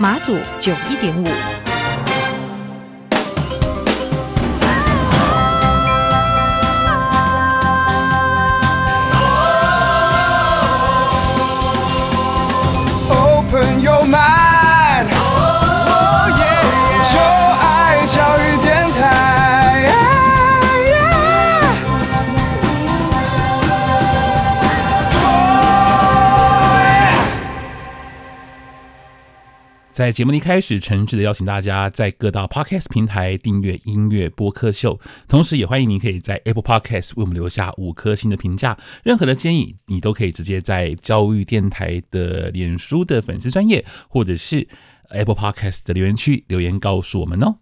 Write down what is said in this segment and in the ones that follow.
马祖九一点五。在节目一开始，诚挚的邀请大家在各大 Podcast 平台订阅音乐播客秀，同时也欢迎您可以在 Apple Podcast 为我们留下五颗星的评价。任何的建议，你都可以直接在教育电台的脸书的粉丝专页，或者是 Apple Podcast 的留言区留言告诉我们哦。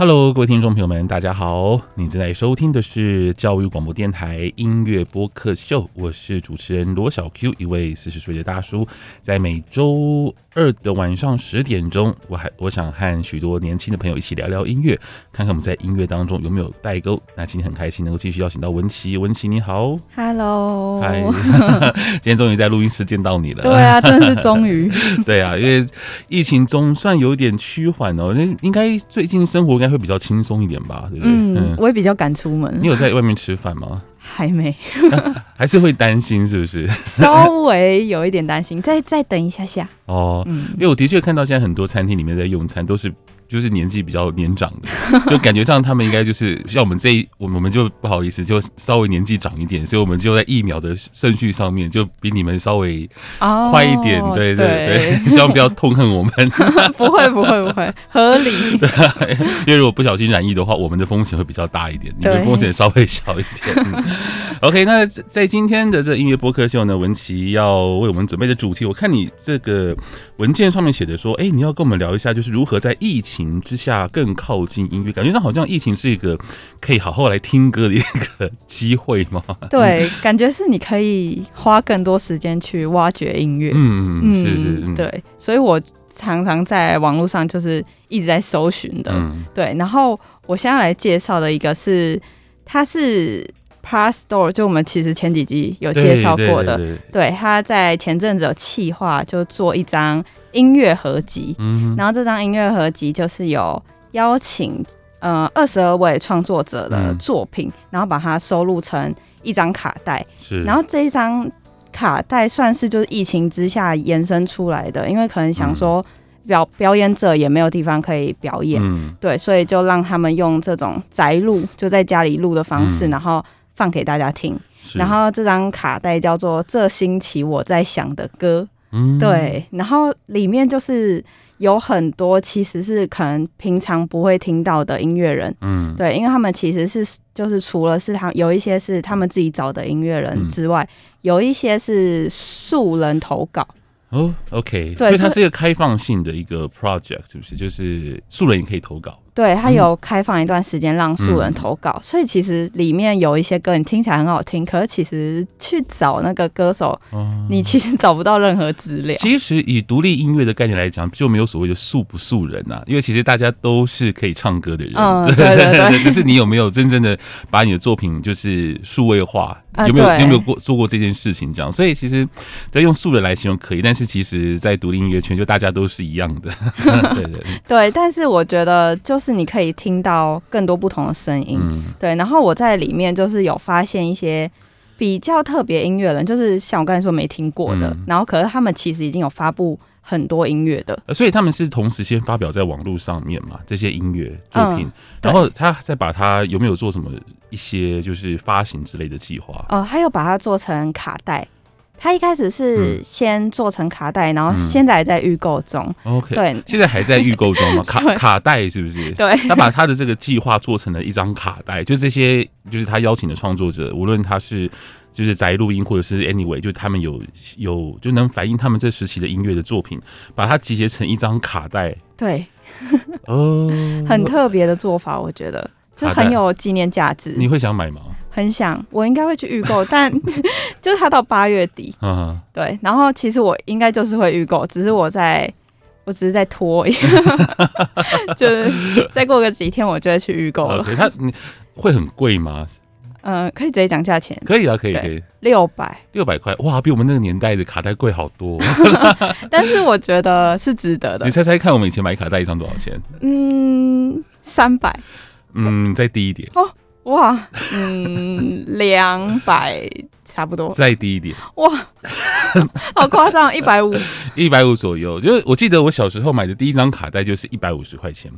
Hello，各位听众朋友们，大家好！你正在收听的是教育广播电台音乐播客秀，我是主持人罗小 Q，一位四十岁的大叔，在每周二的晚上十点钟，我还我想和许多年轻的朋友一起聊聊音乐，看看我们在音乐当中有没有代沟。那今天很开心能够继续邀请到文琪，文琪你好，Hello，嗨，今天终于在录音室见到你了，对啊，真的是终于，对啊，因为疫情总算有点趋缓哦，那应该最近生活应该。会比较轻松一点吧，对不对？嗯，我也比较敢出门。你有在外面吃饭吗？还没，还是会担心，是不是？稍微有一点担心，再再等一下下。哦，嗯，因为我的确看到现在很多餐厅里面在用餐都是。就是年纪比较年长的，就感觉上他们应该就是像我们这一，我们就不好意思，就稍微年纪长一点，所以我们就在疫苗的顺序上面就比你们稍微快一点。Oh, 对对对，希望不要痛恨我们。不会不会不会，合理。对，因为如果不小心染疫的话，我们的风险会比较大一点，你们风险稍微小一点。嗯、OK，那在今天的这音乐播客秀呢，文琪要为我们准备的主题，我看你这个文件上面写的说，哎，你要跟我们聊一下，就是如何在疫情之下更靠近音乐，感觉上好像疫情是一个可以好好来听歌的一个机会吗？对，感觉是你可以花更多时间去挖掘音乐。嗯嗯，是是，嗯，对，所以我常常在网络上就是一直在搜寻的。嗯，对，然后我现在来介绍的一个是，它是 Plus Store，就我们其实前几集有介绍过的。对，他在前阵子有企划，就做一张。音乐合集，嗯，然后这张音乐合集就是有邀请呃二十二位创作者的作品，嗯，然后把它收录成一张卡带。是，然后这一张卡带算是就是疫情之下延伸出来的，因为可能想说表表演者也没有地方可以表演，嗯，对，所以就让他们用这种宅录，就在家里录的方式，嗯，然后放给大家听。然后这张卡带叫做《这星期我在想的歌》。嗯，对，然后里面就是有很多其实是可能平常不会听到的音乐人，嗯，对，因为他们其实是就是除了是他有一些是他们自己找的音乐人之外，嗯，有一些是素人投稿。哦，OK，对，所以它是一个开放性的一个 project，是不是？就是素人也可以投稿。对，他有开放一段时间让素人投稿，嗯，所以其实里面有一些歌你听起来很好听，可是其实去找那个歌手，嗯，你其实找不到任何资料。其实以独立音乐的概念来讲，就没有所谓的素不素人呐，啊，因为其实大家都是可以唱歌的人，嗯，对 对对，对，只是你有没有真正的把你的作品就是数位化。有没有有没有过做过这件事情？这样，所以其实对用素人来形容可以，但是其实，在独立音乐圈，就大家都是一样的。对对对，但是我觉得就是你可以听到更多不同的声音。嗯，对。然后我在里面就是有发现一些比较特别音乐人，就是像我刚才说没听过的，嗯、然后可是他们其实已经有发布很多音乐的，所以他们是同时先发表在网络上面嘛，这些音乐作品，嗯、然后他再把它有没有做什么一些就是发行之类的计划？哦，还有把它做成卡带。他一开始是先做成卡带，然后现在还在预购中。嗯、OK，对，现在还在预购中吗？卡卡带是不是？对，他把他的这个计划做成了一张卡带，就这些，就是他邀请的创作者，无论他是就是宅录音，或者是 Anyway，就他们有有就能反映他们这时期的音乐的作品，把它集结成一张卡带。对，哦，很特别的做法，我觉得就很有纪念价值。你会想买吗？很想，我应该会去预购，但 就是它到八月底，嗯，对。然后其实我应该就是会预购，只是我在，我只是在拖，就是再过个几天我就会去预购了。Okay, 它会很贵吗？嗯、呃，可以直接讲价钱。可以啊，可以，可以。六百，六百块，哇，比我们那个年代的卡带贵好多。但是我觉得是值得的。你猜猜看，我们以前买卡带一张多少钱？嗯，三百。嗯，再低一点。哦。哇，嗯，两百差不多，再低一点。哇，好夸张，一百五，一百五左右。就是我记得我小时候买的第一张卡带就是一百五十块钱，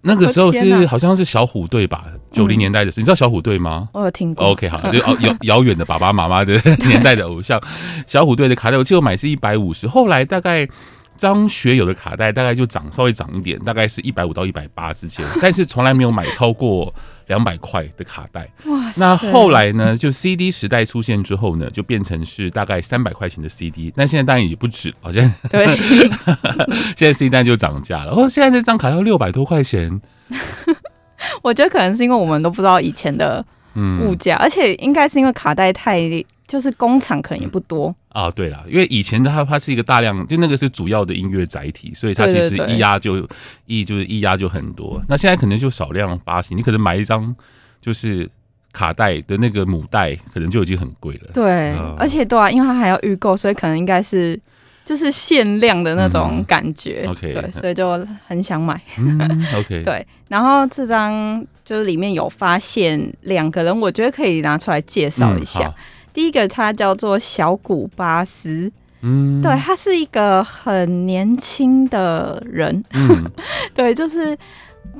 那个时候是好像是小虎队吧，九零年代的事。你知道小虎队吗？我有听过。OK，好，就遥遥远的爸爸妈妈的 年代的偶像，小虎队的卡带，我记得我买是一百五十，后来大概。张学友的卡带大概就涨稍微涨一点，大概是一百五到一百八之间，但是从来没有买超过两百块的卡带。哇！那后来呢，就 CD 时代出现之后呢，就变成是大概三百块钱的 CD，但现在当然也不止，好像对，现在 CD 就涨价了。哦，现在这张卡要六百多块钱，我觉得可能是因为我们都不知道以前的物价，嗯、而且应该是因为卡带太。就是工厂可能也不多啊，对了，因为以前的它它是一个大量，就那个是主要的音乐载体，所以它其实一压就一就是一压就很多。那现在可能就少量发行，你可能买一张就是卡带的那个母带，可能就已经很贵了。对，啊、而且对啊，因为它还要预购，所以可能应该是就是限量的那种感觉。嗯、OK，对，所以就很想买。嗯、OK，对，然后这张就是里面有发现两个人，我觉得可以拿出来介绍一下。嗯第一个他叫做小古巴斯，嗯，对，他是一个很年轻的人，嗯、对，就是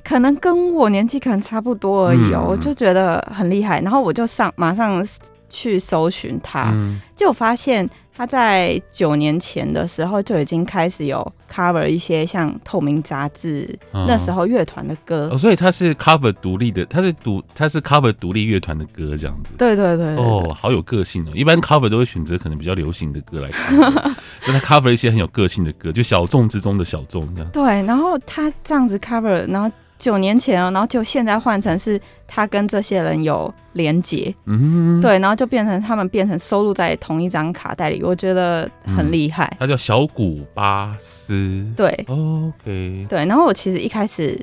可能跟我年纪可能差不多而已哦，嗯、我就觉得很厉害，然后我就上马上去搜寻他，嗯、就发现。他在九年前的时候就已经开始有 cover 一些像透明杂志、哦、那时候乐团的歌、哦，所以他是 cover 独立的，他是独他是 cover 独立乐团的歌这样子。对对对，对，哦，好有个性哦。一般 cover 都会选择可能比较流行的歌来 cover，就 他 cover 一些很有个性的歌，就小众之中的小众这样。对，然后他这样子 cover，然后。九年前哦，然后就现在换成是他跟这些人有连结，嗯，对，然后就变成他们变成收录在同一张卡带里，我觉得很厉害。嗯，他叫小古巴斯，对，OK，对。然后我其实一开始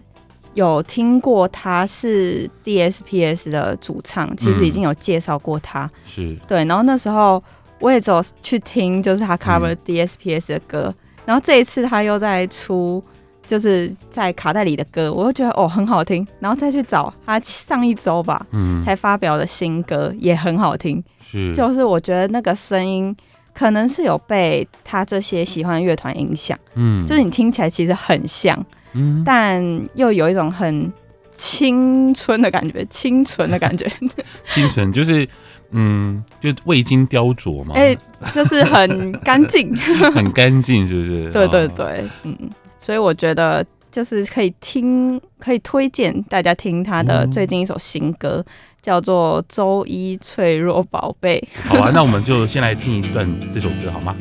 有听过他是 DSPS 的主唱，其实已经有介绍过他，嗯，是对。然后那时候我也走去听，就是他 cover DSPS 的歌，嗯，然后这一次他又在出。就是在卡带里的歌，我就觉得哦很好听，然后再去找他上一周吧，嗯，才发表的新歌也很好听，是，就是我觉得那个声音可能是有被他这些喜欢乐团影响，嗯，就是你听起来其实很像，嗯，但又有一种很青春的感觉，清纯的感觉，清纯就是嗯，就未经雕琢嘛，哎、欸，就是很干净，很干净，是不是？对对对，嗯。所以我觉得就是可以听，可以推荐大家听他的最近一首新歌，嗯、叫做《周一脆弱宝贝》。好啊，那我们就先来听一段这首歌好吗？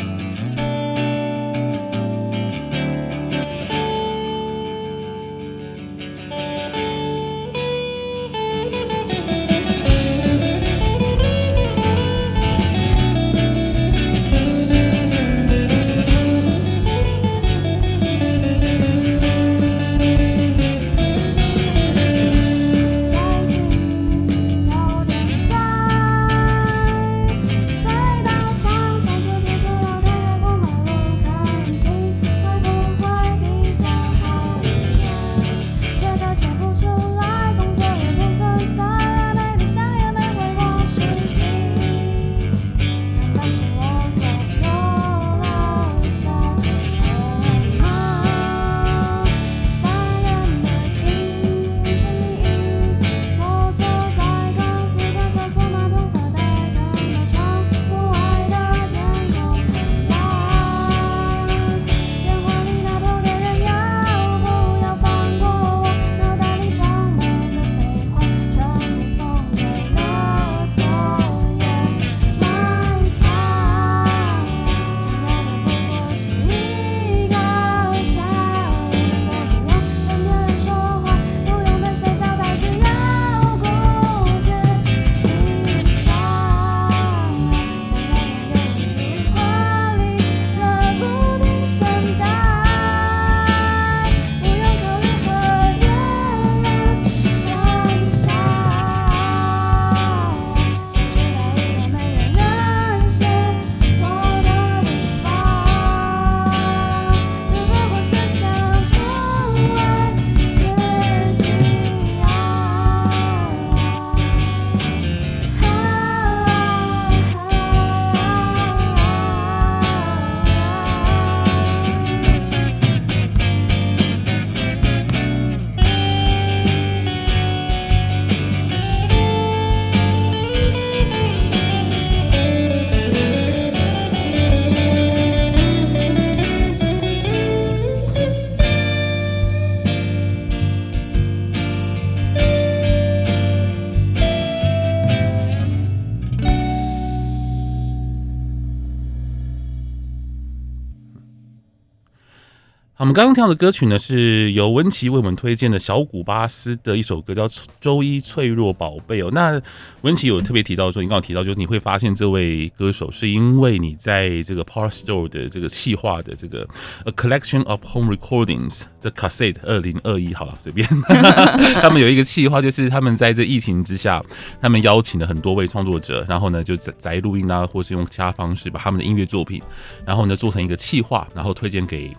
刚刚听到的歌曲呢，是由文琪为我们推荐的小古巴斯的一首歌，叫《周一脆弱宝贝》哦。那文琪有特别提到说，你刚刚提到，就是你会发现这位歌手是因为你在这个 Power Store 的这个企划的这个 A Collection of Home Recordings 这 Cassette 二零二一，好了，随便。他们有一个企划，就是他们在这疫情之下，他们邀请了很多位创作者，然后呢就宅宅录音啊，或是用其他方式把他们的音乐作品，然后呢做成一个企划，然后推荐给。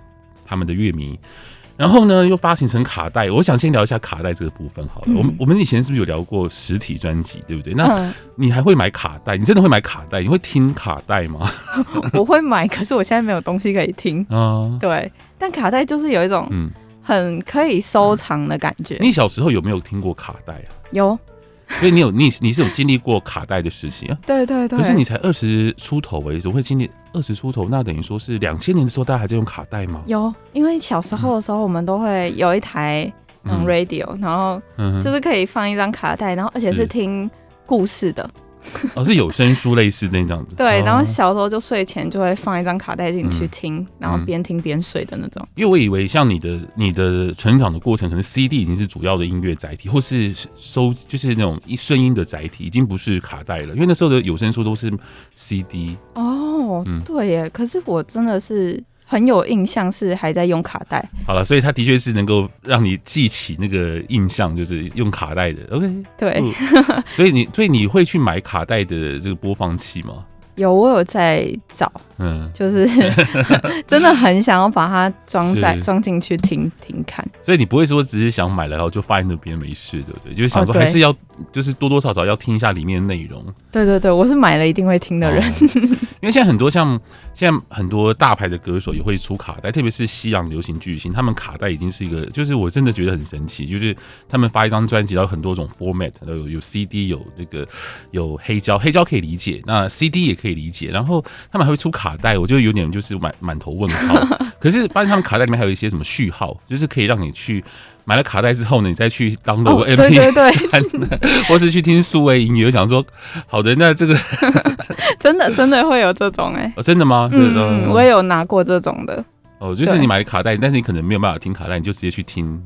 他们的乐迷，然后呢又发行成卡带。我想先聊一下卡带这个部分好了。嗯、我们我们以前是不是有聊过实体专辑，对不对？那你还会买卡带？你真的会买卡带？你会听卡带吗？我会买，可是我现在没有东西可以听啊。对，但卡带就是有一种嗯很可以收藏的感觉。你小时候有没有听过卡带啊？有。所以你有你你是有经历过卡带的时期啊？对对对。可是你才二十出头为止，怎么会经历二十出头？那等于说是两千年的时候，大家还在用卡带吗？有，因为小时候的时候，我们都会有一台嗯 radio，嗯然后就是可以放一张卡带，然后而且是听故事的。哦，是有声书类似的那样子。对，然后小时候就睡前就会放一张卡带进去听，嗯、然后边听边睡的那种。因为我以为像你的你的成长的过程，可能 CD 已经是主要的音乐载体，或是收就是那种一声音的载体，已经不是卡带了。因为那时候的有声书都是 CD。哦，嗯、对耶。可是我真的是。很有印象是还在用卡带，好了，所以它的确是能够让你记起那个印象，就是用卡带的。OK，对，所以你所以你会去买卡带的这个播放器吗？有，我有在找，嗯，就是 真的很想要把它装在装进去听听看。所以你不会说只是想买了然后就放在那边没事，对不对？就是想说还是要就是多多少少要听一下里面的内容。对对对，我是买了一定会听的人。哦、因为现在很多像现在很多大牌的歌手也会出卡带，特别是西洋流行巨星，他们卡带已经是一个，就是我真的觉得很神奇，就是他们发一张专辑，然后很多种 format，有有 CD，有这个有黑胶，黑胶可以理解，那 CD 也。可以理解，然后他们还会出卡带，我就有点就是满满头问号。可是发现他们卡带里面还有一些什么序号，就是可以让你去买了卡带之后呢，你再去 download MP3，或是去听数位音乐。我想说，好的，那这个 真的真的会有这种哎、欸哦，真的吗？嗯，我也有拿过这种的。哦，就是你买卡带，但是你可能没有办法听卡带，你就直接去听。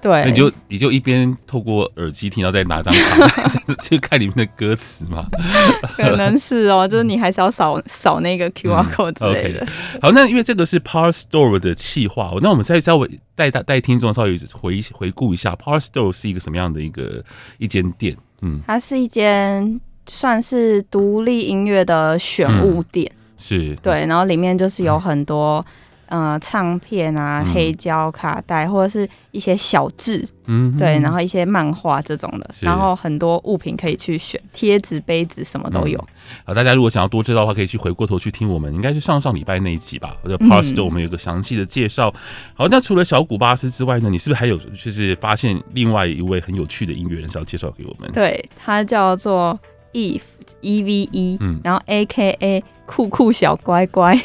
对，那你就你就一边透过耳机听，然后再拿张卡 就看里面的歌词嘛？可能是哦，就是你还是要扫扫那个 QR code 之类的。嗯 okay、好，那因为这个是 Power Store 的企划，那我们再稍微带带带听众稍微回回顾一下，Power Store 是一个什么样的一个一间店？嗯，它是一间算是独立音乐的选物店，嗯、是对，然后里面就是有很多。呃，唱片啊，黑胶卡带，或者是一些小志，嗯，对，然后一些漫画这种的，然后很多物品可以去选，贴纸、杯子什么都有。好，大家如果想要多知道的话，可以去回过头去听我们应该是上上礼拜那一集吧，或者 Power Store 我们有个详细的介绍。好，那除了小古巴斯之外呢，你是不是还有就是发现另外一位很有趣的音乐人是要介绍给我们？对，他叫做 Eve E V E，嗯，然后 A K A 酷酷小乖乖。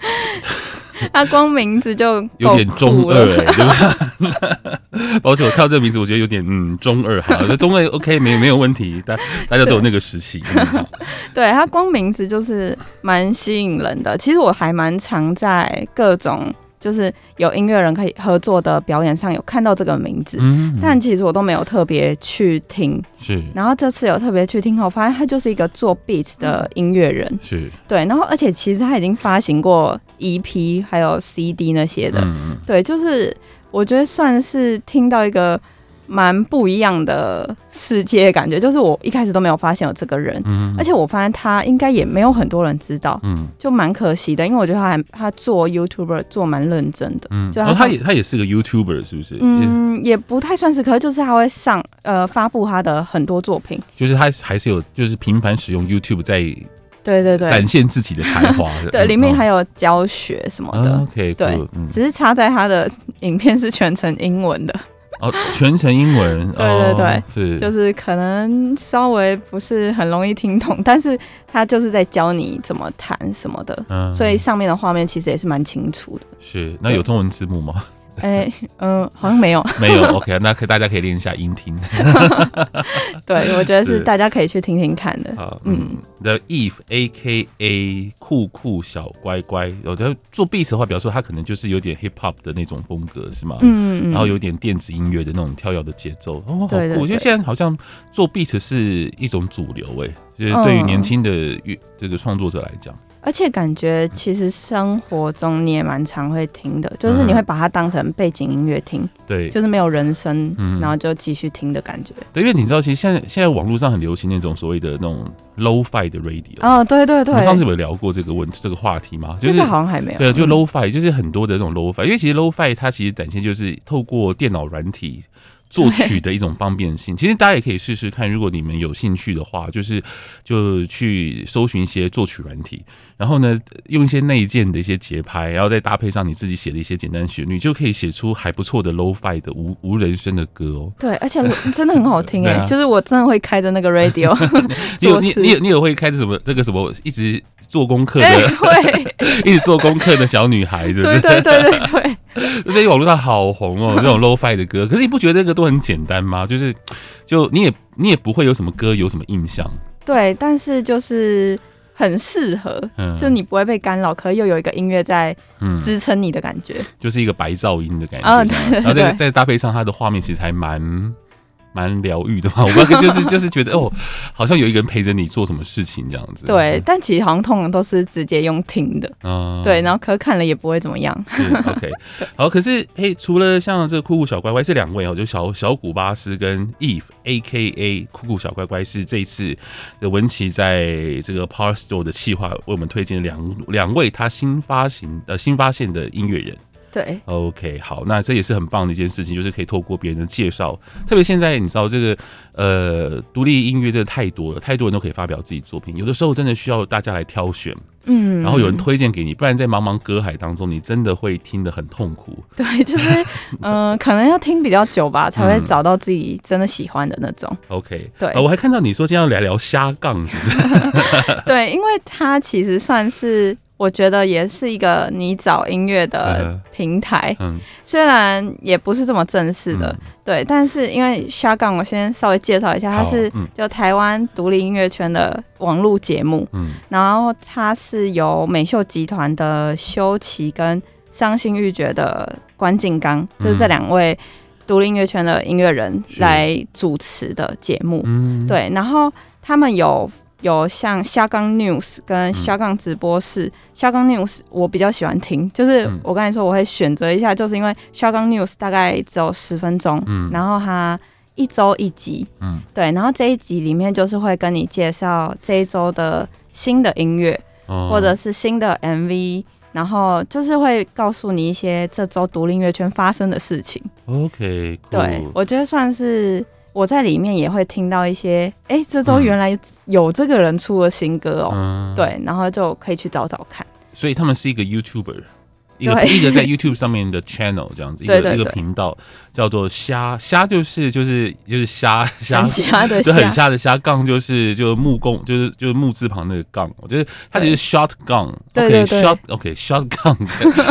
他光名字就有点中二哎、欸，对吧？而且我看到这个名字，我觉得有点嗯中二哈，那中二 OK 没没有问题，大大家都有那个时期。对他光名字就是蛮吸引人的。其实我还蛮常在各种。就是有音乐人可以合作的表演上有看到这个名字，嗯嗯，但其实我都没有特别去听。是，然后这次有特别去听后，发现他就是一个做 beat 的音乐人。是，对，然后而且其实他已经发行过 EP 还有 CD 那些的。对，就是我觉得算是听到一个。蛮不一样的世界感觉，就是我一开始都没有发现有这个人，嗯，而且我发现他应该也没有很多人知道，嗯，就蛮可惜的，因为我觉得他还他做 YouTuber 做蛮认真的，嗯，就他、哦、他也他也是个 YouTuber 是不是？嗯，也。不太算是，可是就是他会上呃发布他的很多作品，就是他还是有就是频繁使用 YouTube 在对对对。展现自己的才华，对，里面还有教学什么的、哦、，OK，对，嗯、只是插在他的影片是全程英文的。哦，全程英文，对 对对，哦、是，就是可能稍微不是很容易听懂，但是他就是在教你怎么弹什么的，嗯，所以上面的画面其实也是蛮清楚的。是，那有中文字幕吗？哎、欸，嗯、呃，好像没有，没有。OK，那可大家可以练一下音听。对，我觉得是大家可以去听听看的。好，嗯，The Eve AKA 酷酷小乖乖，我觉得做 beat 的话，比方说他可能就是有点 hip hop 的那种风格，是吗？嗯嗯。然后有点电子音乐的那种跳跃的节奏，哦，好酷！我觉得现在好像做 beat 是一种主流，哎，就是对于年轻的乐这个创作者来讲。而且感觉其实生活中你也蛮常会听的，就是你会把它当成背景音乐听，对，就是没有人声，然后就继续听的感觉。对，因为你知道，其实现在现在网络上很流行那种所谓的那种 low fi 的 radio。哦，对对对。我们上次有聊过这个问题，这个话题吗？就是这个好像还没有。对，就 low fi，就是很多的这种 low fi，因为其实 low fi 它其实展现就是透过电脑软体。作曲的一种方便性，其实大家也可以试试看。如果你们有兴趣的话，就是就去搜寻一些作曲软体，然后呢，用一些内建的一些节拍，然后再搭配上你自己写的一些简单旋律，就可以写出还不错的 low-fi 的无无人声的歌哦。对，而且真的很好听 哎、欸，啊、就是我真的会开着那个 radio。你有你你有你有会开着什么这个什么一直做功课的、欸、会 一直做功课的小女孩，是不是？对对对对对。所以网络上好红哦，这种 low-fi 的歌，可是你不觉得那个都很简单吗？就是，就你也你也不会有什么歌有什么印象，对，但是就是很适合，嗯，就你不会被干扰，可是又有一个音乐在支撑你的感觉，嗯，就是一个白噪音的感觉，然后再再搭配上它的画面，其实还蛮。蛮疗愈的嘛，我们 就是就是觉得哦，好像有一个人陪着你做什么事情这样子。对，嗯、但其实好像通常都是直接用听的，嗯，对，然后可看了也不会怎么样。是 OK，好，可是嘿，除了像这个酷酷小乖乖这两位哦，就小小古巴斯跟 Eve AKA 酷酷小乖乖是这一次的文琪在这个 Power Store 的企划为我们推荐两两位他新发行呃新发现的音乐人。对，OK，好，那这也是很棒的一件事情，就是可以透过别人的介绍，特别现在你知道这个呃独立音乐真的太多了，太多人都可以发表自己作品，有的时候真的需要大家来挑选，嗯，然后有人推荐给你，不然在茫茫歌海当中，你真的会听得很痛苦。对，就是嗯、呃，可能要听比较久吧，才会找到自己真的喜欢的那种。嗯、OK，对、呃，我还看到你说今天要来聊瞎杠，是不是？对，因为它其实算是。我觉得也是一个你找音乐的平台，嗯，虽然也不是这么正式的，对，但是因为瞎杠，我先稍微介绍一下，它是就台湾独立音乐圈的网络节目，嗯，然后它是由美秀集团的修齐跟伤心欲绝的关敬刚，就是这两位独立音乐圈的音乐人来主持的节目，嗯，对，然后他们有。有像瞎杠 news 跟肖杠直播室，瞎杠 news 我比较喜欢听，就是我刚才说我会选择一下，就是因为瞎杠 news 大概只有十分钟，嗯，然后它一周一集，嗯，对，然后这一集里面就是会跟你介绍这一周的新的音乐，哦，或者是新的 MV，然后就是会告诉你一些这周独立音乐圈发生的事情。OK，cool，对，我觉得算是。我在里面也会听到一些，哎、欸，这周原来有这个人出了新歌哦，嗯、对，然后就可以去找找看。所以他们是一个 YouTuber。一个一个在 YouTube 上面的 channel 这样子，一个一个频道叫做虾虾，就是就是就是虾虾，虾的就很虾的虾杠，就是就是木工就是就是木字旁那个杠，我觉得它就是 shot gun，OK，shot OK，shot gun，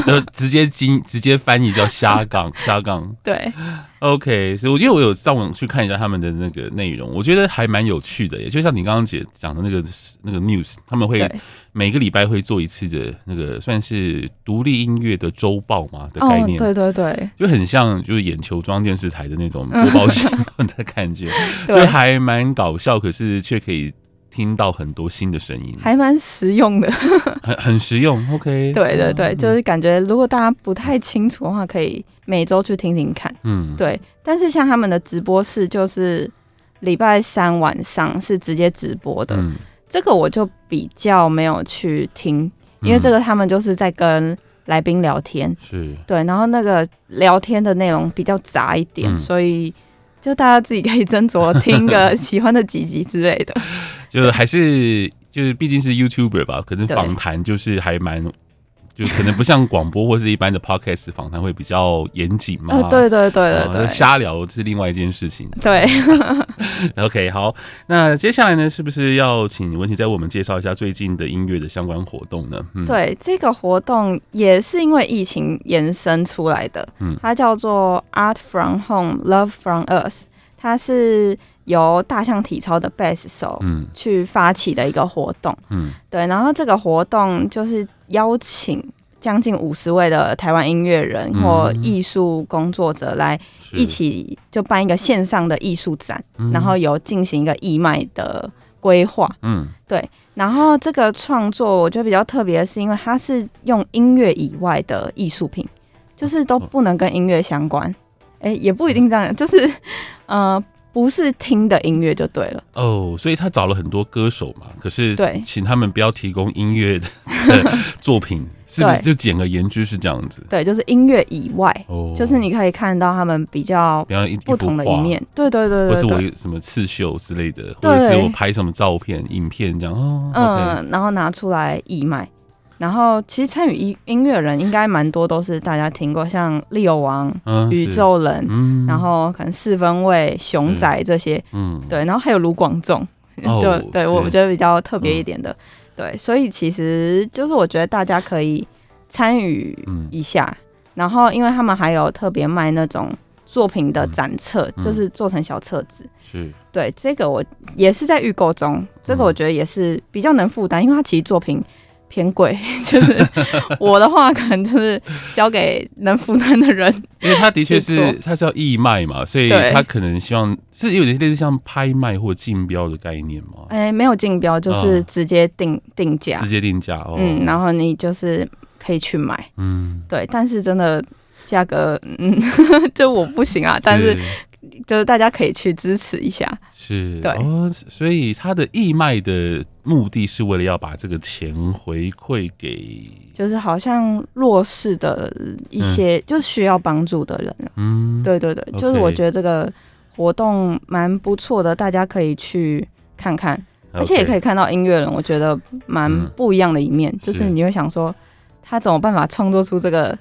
就直接经直接翻译叫虾杠虾杠，对，OK，所以我觉得我有上网去看一下他们的那个内容，我觉得还蛮有趣的，也就像你刚刚姐讲的那个那个 news，他们会。每个礼拜会做一次的那个算是独立音乐的周报嘛的概念，对对对，就很像就是眼球中央电视台的那种播报新闻的感觉，就还蛮搞笑，可是却可以听到很多新的声音，还蛮实用的，很很实用。OK，对对对，就是感觉如果大家不太清楚的话，可以每周去听听看。嗯，对。但是像他们的直播室，就是礼拜三晚上是直接直播的。嗯。这个我就比较没有去听，因为这个他们就是在跟来宾聊天，是。对，然后那个聊天的内容比较杂一点，嗯、所以就大家自己可以斟酌听个喜欢的几集之类的，就还是就是毕竟是 YouTuber 吧，可能访谈就是还蛮。就可能不像广播或是一般的 podcast 访谈会比较严谨嘛。呃，对对对对对，瞎聊是另外一件事情。对，OK，好，那接下来呢，是不是要请文琪再为我们介绍一下最近的音乐的相关活动呢？嗯、对，这个活动也是因为疫情延伸出来的，嗯，它叫做 Art from Home, Love from Us，它是。由大象体操的贝斯手嗯去发起的一个活动嗯对，然后这个活动就是邀请将近五十位的台湾音乐人或艺术工作者来一起就办一个线上的艺术展，然后有进行一个义卖的规划。嗯。对，然后这个创作我觉得比较特别的是，因为它是用音乐以外的艺术品，就是都不能跟音乐相关，哎也不一定这样，就是呃。不是听的音乐就对了。哦，所以他找了很多歌手嘛，可是对，请他们不要提供音乐的 作品，是不是？就简而言之是这样子？对，就是音乐以外，哦，就是你可以看到他们比较不同的一面，对对对对，或是我有什么刺绣之类的，或者是我拍什么照片、影片这样哦，嗯，然后拿出来义卖。然后其实参与音音乐人应该蛮多，都是大家听过，像利友王、嗯、宇宙人、嗯，然后可能四分卫、熊仔这些，嗯，对，然后还有卢广仲，哦、对，对我觉得比较特别一点的、嗯，对，所以其实就是我觉得大家可以参与一下、嗯，然后因为他们还有特别卖那种作品的展册，嗯、就是做成小册子，是。对这个我也是在预购中，这个我觉得也是比较能负担，因为他其实作品。偏贵，就是我的话，可能就是交给能负担的人。因为他的确是，他是要义卖嘛，所以他可能希望是有点类似像拍卖或竞标的概念嘛。哎、欸，没有竞标，就是直接定、哦、定价，直接定价。哦，嗯，然后你就是可以去买。嗯，对，但是真的价格，嗯，就我不行啊，是但是。就是大家可以去支持一下，是对哦，所以他的义卖的目的是为了要把这个钱回馈给，就是好像弱势的一些，嗯、就是需要帮助的人。嗯，对对对就是我觉得这个活动蛮不错的，大家可以去看看。而且也可以看到音乐人，我觉得蛮不一样的一面，嗯、就是。你会想说他怎么办法创作出这个。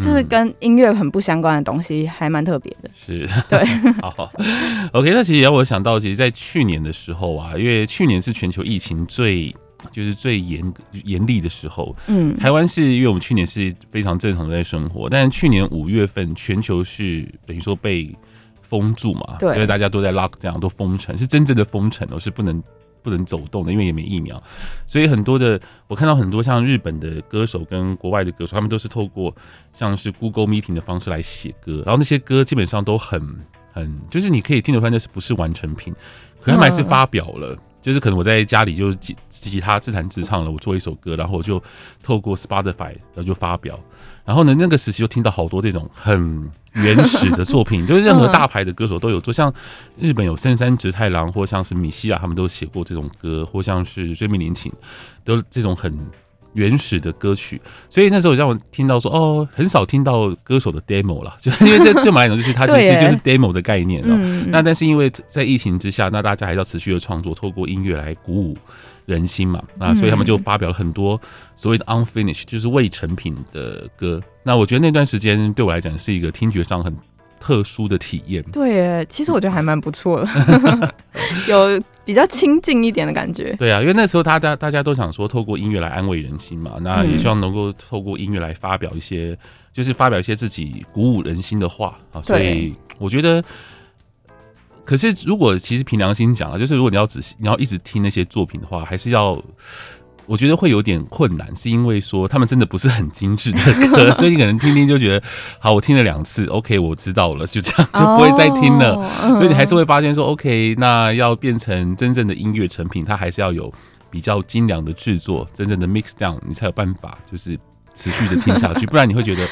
就是跟音乐很不相关的东西，还蛮特别的。是，对。好，OK。那其实也让我想到，其实，在去年的时候啊，因为去年是全球疫情最就是最严严厉的时候。嗯。台湾是因为我们去年是非常正常的在生活，但是去年五月份全球是等于说被封住嘛，对，因为大家都在 lock 这样都封城，是真正的封城哦，是不能。不能走动的，因为也没疫苗，所以很多的我看到很多像日本的歌手跟国外的歌手，他们都是透过像是 Google Meeting 的方式来写歌，然后那些歌基本上都很很，就是你可以听得出来那是不是完成品，可他们还是发表了，就是可能我在家里就吉吉他自弹自唱了，我做一首歌，然后我就透过 Spotify 然后就发表。然后呢，那个时期就听到好多这种很原始的作品，就是任何大牌的歌手都有做，像日本有深山直太郎，或像是米西亚，他们都写过这种歌，或像是追名林檎，都这种很原始的歌曲。所以那时候让我听到说，哦，很少听到歌手的 demo 了，就 因为这对我们来讲，就是它其实就是 demo 的概念。那但是因为在疫情之下，那大家还是要持续的创作，透过音乐来鼓舞。人心嘛，那所以他们就发表了很多所谓的 unfinished，就是未成品的歌。那我觉得那段时间对我来讲是一个听觉上很特殊的体验。对，其实我觉得还蛮不错的，有比较亲近一点的感觉。对啊，因为那时候大家大家都想说透过音乐来安慰人心嘛，那也希望能够透过音乐来发表一些，就是发表一些自己鼓舞人心的话啊。所以我觉得。可是，如果其实凭良心讲啊，就是如果你要仔细，你要一直听那些作品的话，还是要，我觉得会有点困难，是因为说他们真的不是很精致的歌，所以你可能听听就觉得，好，我听了两次，OK，我知道了，就这样就不会再听了。所以你还是会发现说，OK，那要变成真正的音乐成品，它还是要有比较精良的制作，真正的 mix down，你才有办法就是。持续的听下去，不然你会觉得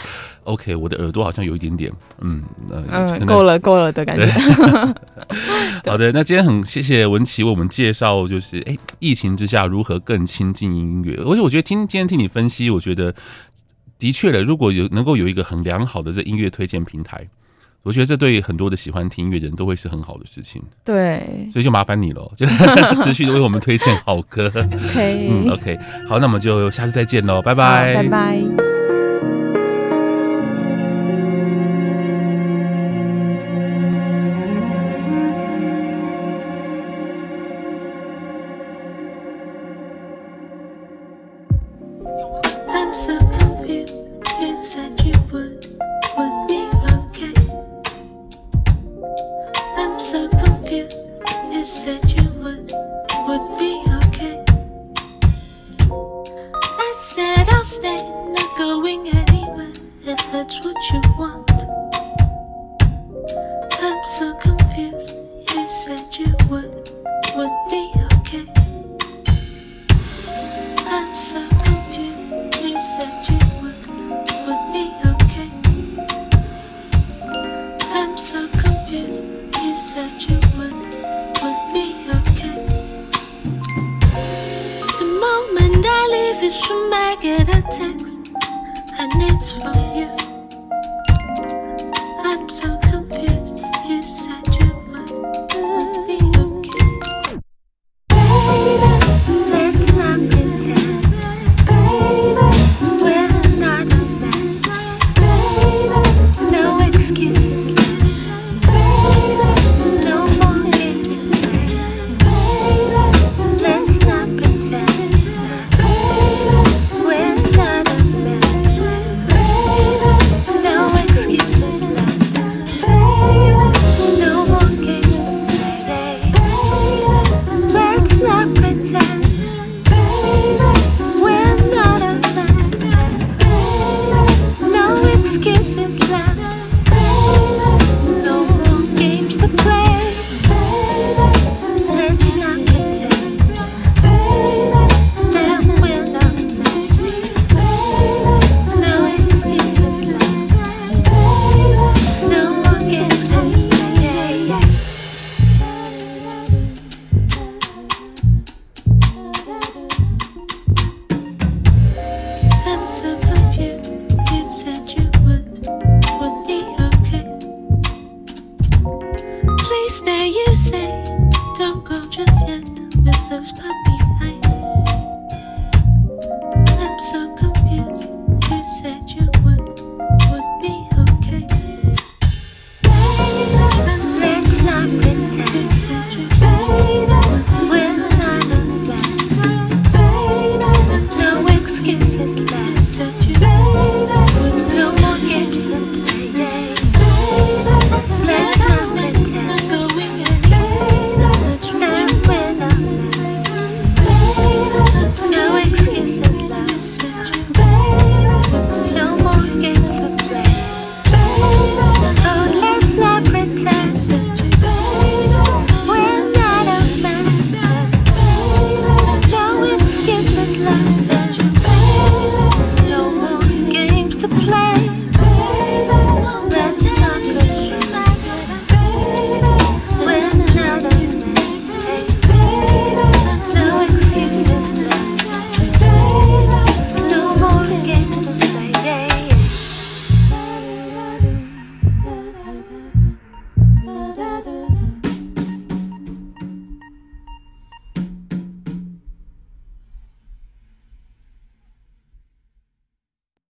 ，OK，我的耳朵好像有一点点，嗯，呃、嗯，够了，够了的感觉。好的，那今天很谢谢文琪为我们介绍，就是哎、欸，疫情之下如何更亲近音乐。而且我觉得听今天听你分析，我觉得的确的，如果有能够有一个很良好的这音乐推荐平台。我觉得这对很多的喜欢听音乐的人都会是很好的事情。对，所以就麻烦你了，就 持续的为我们推荐好歌。OK，嗯，OK，好，那我们就下次再见喽，拜拜，拜拜。We should I get a text And it's from you. I'm so.